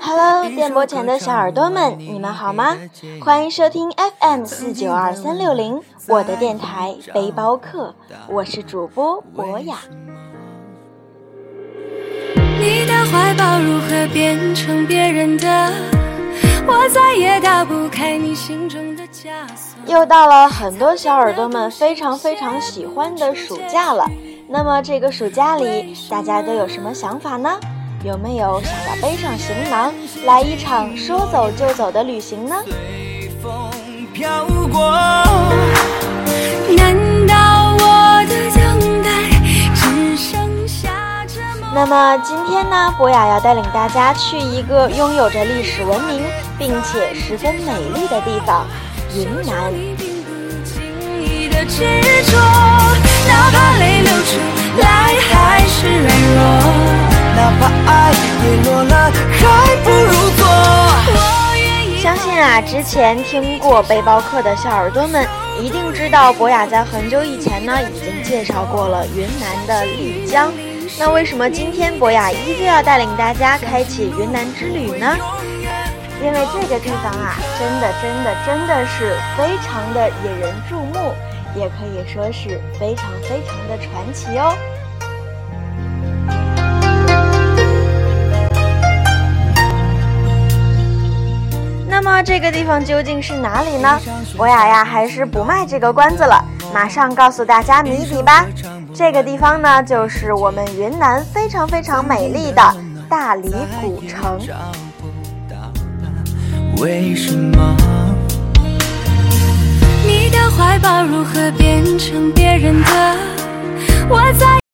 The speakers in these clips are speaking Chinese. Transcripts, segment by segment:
Hello，电波前的小耳朵们，你们好吗？欢迎收听 FM 四九二三六零，我的电台背包客，我是主播博雅。你的怀抱如何变成别人的？我再也打不开你心中的枷锁。又到了很多小耳朵们非常非常喜欢的暑假了。那么这个暑假里，大家都有什么想法呢？有没有想要背上行囊，来一场说走就走的旅行呢？难道我的等待只剩下那么今天呢，博雅要带领大家去一个拥有着历史文明并且十分美丽的地方——云南。信啊，之前听过背包客的小耳朵们一定知道，博雅在很久以前呢已经介绍过了云南的丽江。那为什么今天博雅依旧要带领大家开启云南之旅呢？因为这个地方啊，真的真的真的是非常的引人注目。也可以说是非常非常的传奇哦。那这个地方究竟是哪里呢？博雅呀，还是不卖这个关子了，马上告诉大家谜底吧。这个地方呢，就是我们云南非常非常美丽的大理古城。为什么你的？怀抱如何变成别人的？我在。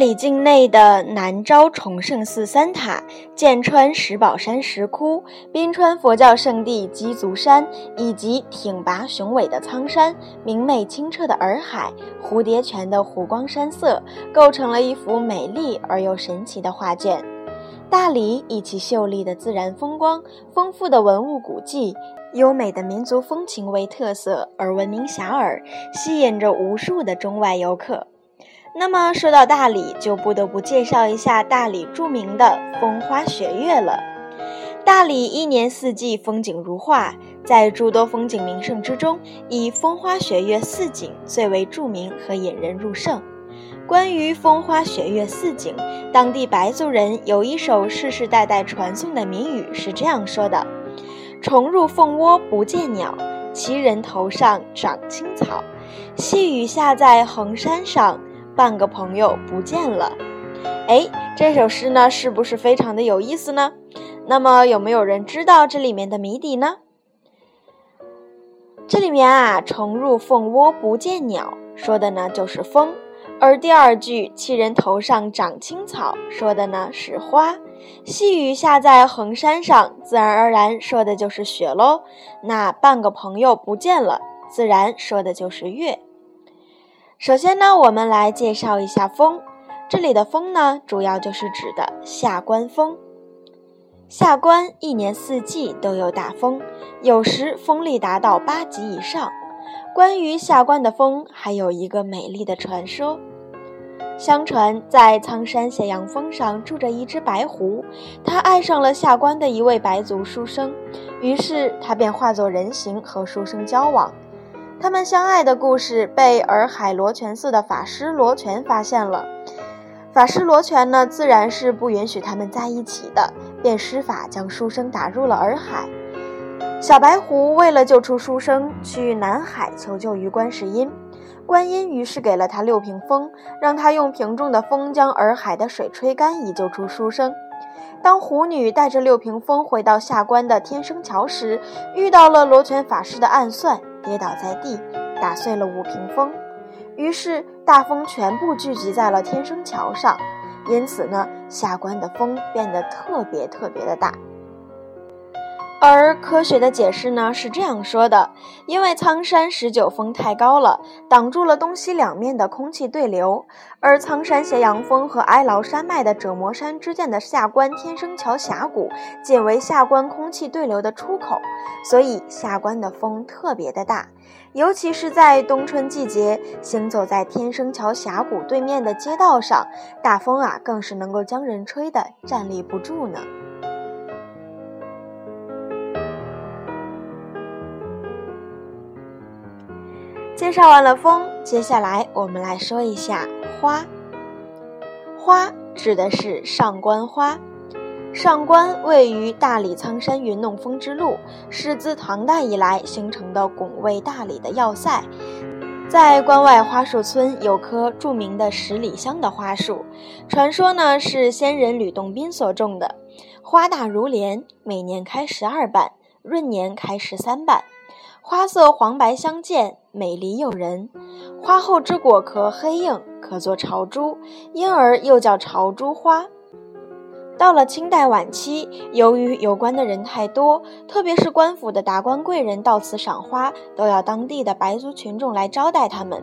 大理境内的南诏崇圣寺三塔、剑川石宝山石窟、宾川佛教圣地鸡足山，以及挺拔雄伟的苍山、明媚清澈的洱海、蝴蝶泉的湖光山色，构成了一幅美丽而又神奇的画卷。大理以其秀丽的自然风光、丰富的文物古迹、优美的民族风情为特色而闻名遐迩，吸引着无数的中外游客。那么说到大理，就不得不介绍一下大理著名的风花雪月了。大理一年四季风景如画，在诸多风景名胜之中，以风花雪月四景最为著名和引人入胜。关于风花雪月四景，当地白族人有一首世世代代传颂的谜语是这样说的：“虫入凤窝不见鸟，奇人头上长青草，细雨下在衡山上。”半个朋友不见了，哎，这首诗呢，是不是非常的有意思呢？那么有没有人知道这里面的谜底呢？这里面啊，“虫入凤窝不见鸟”说的呢就是风，而第二句“七人头上长青草”说的呢是花，“细雨下在衡山上”自然而然说的就是雪喽。那半个朋友不见了，自然说的就是月。首先呢，我们来介绍一下风。这里的风呢，主要就是指的下关风。下关一年四季都有大风，有时风力达到八级以上。关于下关的风，还有一个美丽的传说。相传，在苍山斜阳峰上住着一只白狐，它爱上了下关的一位白族书生，于是它便化作人形和书生交往。他们相爱的故事被洱海罗泉寺的法师罗泉发现了。法师罗泉呢，自然是不允许他们在一起的，便施法将书生打入了洱海。小白狐为了救出书生，去南海求救于观世音。观音于是给了他六瓶风，让他用瓶中的风将洱海的水吹干，以救出书生。当狐女带着六瓶风回到下关的天生桥时，遇到了罗泉法师的暗算。跌倒在地，打碎了五屏风，于是大风全部聚集在了天生桥上，因此呢，下关的风变得特别特别的大。而科学的解释呢是这样说的：因为苍山十九峰太高了，挡住了东西两面的空气对流，而苍山斜阳峰和哀牢山脉的者磨山之间的下关天生桥峡谷，仅为下关空气对流的出口，所以下关的风特别的大，尤其是在冬春季节，行走在天生桥峡谷对面的街道上，大风啊更是能够将人吹得站立不住呢。介绍完了风，接下来我们来说一下花。花指的是上官花。上官位于大理苍山云弄峰之路，是自唐代以来形成的拱卫大理的要塞。在关外花树村有棵著名的十里香的花树，传说呢是仙人吕洞宾所种的，花大如莲，每年开十二瓣，闰年开十三瓣。花色黄白相间，美丽诱人。花后之果壳黑硬，可做朝珠，因而又叫朝珠花。到了清代晚期，由于有关的人太多，特别是官府的达官贵人到此赏花，都要当地的白族群众来招待他们。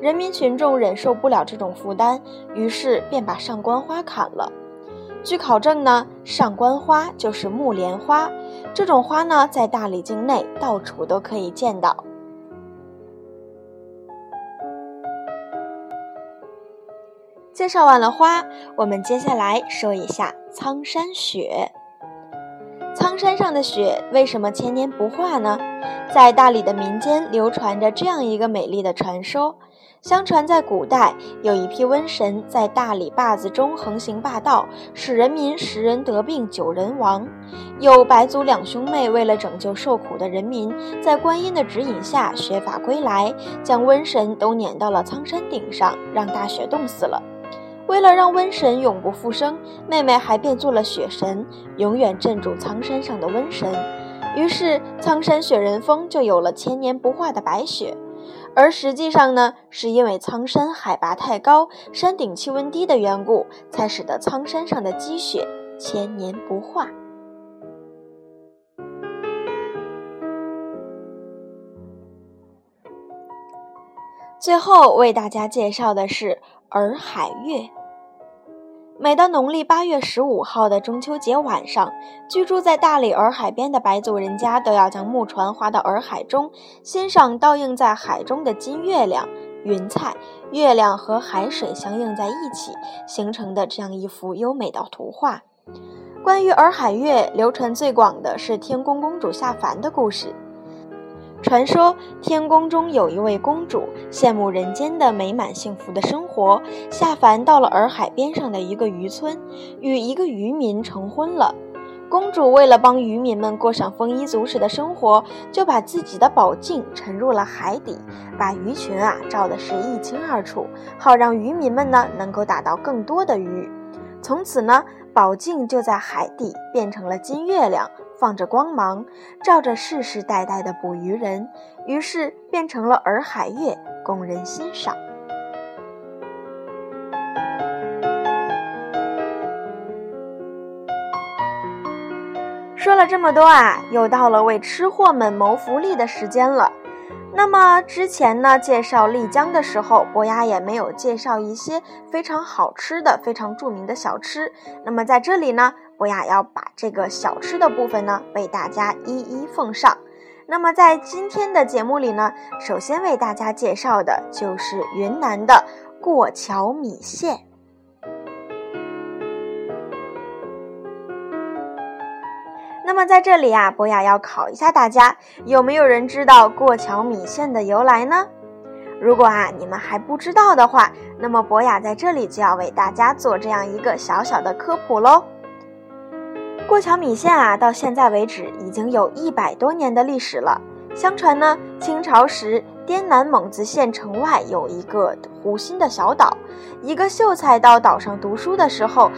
人民群众忍受不了这种负担，于是便把上官花砍了。据考证呢，上官花就是木莲花。这种花呢，在大理境内到处都可以见到。介绍完了花，我们接下来说一下苍山雪。苍山上的雪为什么千年不化呢？在大理的民间流传着这样一个美丽的传说。相传，在古代有一批瘟神在大理坝子中横行霸道，使人民十人得病九人亡。有白族两兄妹为了拯救受苦的人民，在观音的指引下学法归来，将瘟神都撵到了苍山顶上，让大雪冻死了。为了让瘟神永不复生，妹妹还变做了雪神，永远镇住苍山上的瘟神。于是，苍山雪人峰就有了千年不化的白雪。而实际上呢，是因为苍山海拔太高，山顶气温低的缘故，才使得苍山上的积雪千年不化。最后为大家介绍的是洱海月。每到农历八月十五号的中秋节晚上，居住在大理洱海边的白族人家都要将木船划到洱海中，欣赏倒映在海中的金月亮、云彩、月亮和海水相映在一起形成的这样一幅优美的图画。关于洱海月，流传最广的是天宫公主下凡的故事。传说天宫中有一位公主，羡慕人间的美满幸福的生活，下凡到了洱海边上的一个渔村，与一个渔民成婚了。公主为了帮渔民们过上丰衣足食的生活，就把自己的宝镜沉入了海底，把鱼群啊照的是一清二楚，好让渔民们呢能够打到更多的鱼。从此呢，宝镜就在海底变成了金月亮。放着光芒，照着世世代代的捕鱼人，于是变成了洱海月，供人欣赏。说了这么多啊，又到了为吃货们谋福利的时间了。那么之前呢，介绍丽江的时候，伯牙也没有介绍一些非常好吃的、非常著名的小吃。那么在这里呢。博雅要把这个小吃的部分呢，为大家一一奉上。那么在今天的节目里呢，首先为大家介绍的就是云南的过桥米线。那么在这里啊，博雅要考一下大家，有没有人知道过桥米线的由来呢？如果啊你们还不知道的话，那么博雅在这里就要为大家做这样一个小小的科普喽。过桥米线啊，到现在为止已经有一百多年的历史了。相传呢，清朝时滇南蒙自县城外有一个湖心的小岛，一个秀才到岛上读书的时候，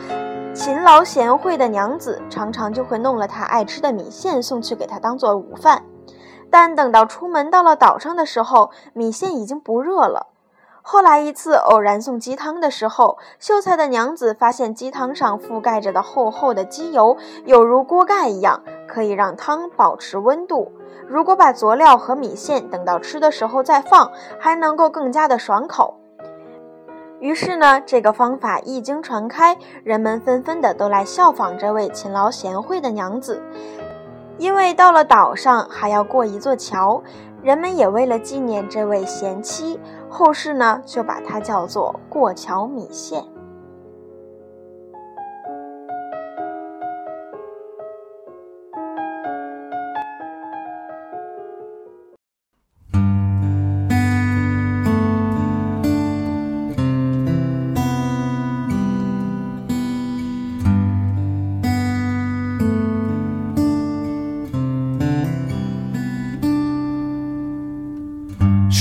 勤劳贤惠的娘子常常就会弄了他爱吃的米线送去给他当做午饭。但等到出门到了岛上的时候，米线已经不热了。后来一次偶然送鸡汤的时候，秀才的娘子发现鸡汤上覆盖着的厚厚的鸡油，有如锅盖一样，可以让汤保持温度。如果把佐料和米线等到吃的时候再放，还能够更加的爽口。于是呢，这个方法一经传开，人们纷纷的都来效仿这位勤劳贤惠的娘子。因为到了岛上还要过一座桥，人们也为了纪念这位贤妻，后世呢就把它叫做过桥米线。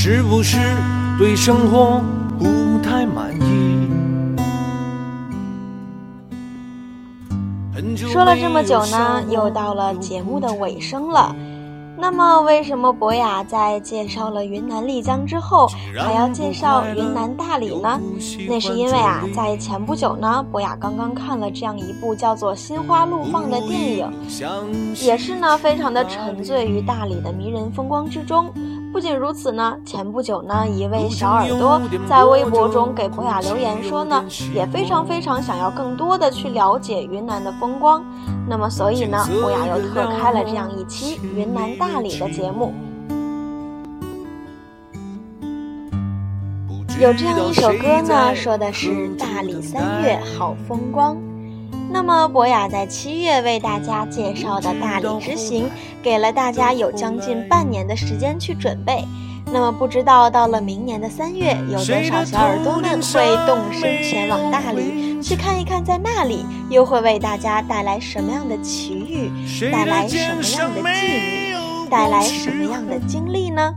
是不是对生活不太满意？说了这么久呢，又到了节目的尾声了。那么，为什么博雅在介绍了云南丽江之后，还要介绍云南大理呢？那是因为啊，在前不久呢，博雅刚刚看了这样一部叫做《心花怒放》的电影，也是呢，非常的沉醉于大理的迷人风光之中。不仅如此呢，前不久呢，一位小耳朵在微博中给博雅留言说呢，也非常非常想要更多的去了解云南的风光。那么，所以呢，博雅又特开了这样一期云南大理的节目。有这样一首歌呢，说的是大理三月好风光。那么，博雅在七月为大家介绍的大理之行，给了大家有将近半年的时间去准备。那么，不知道到了明年的三月，有多少小耳朵们会动身前往大理，去看一看，在那里又会为大家带来什么样的奇遇，带来什么样的际遇，带来什么样的经历呢？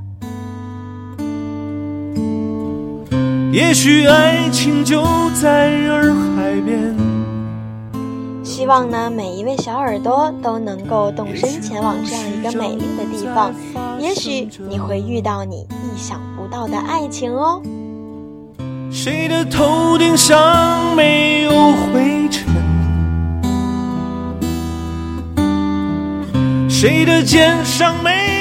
也许爱情就在洱海边。希望呢，每一位小耳朵都能够动身前往这样一个美丽的地方，也许你会遇到你意想不到的爱情哦。谁的头顶上没有灰尘？谁的肩上没？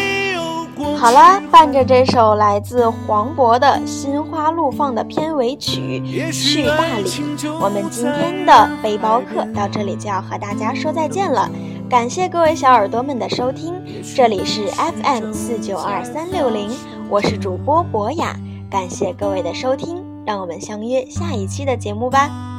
好了，伴着这首来自黄渤的《心花怒放》的片尾曲《去大理》，我们今天的背包客到这里就要和大家说再见了。感谢各位小耳朵们的收听，这里是 FM 四九二三六零，我是主播博雅，感谢各位的收听，让我们相约下一期的节目吧。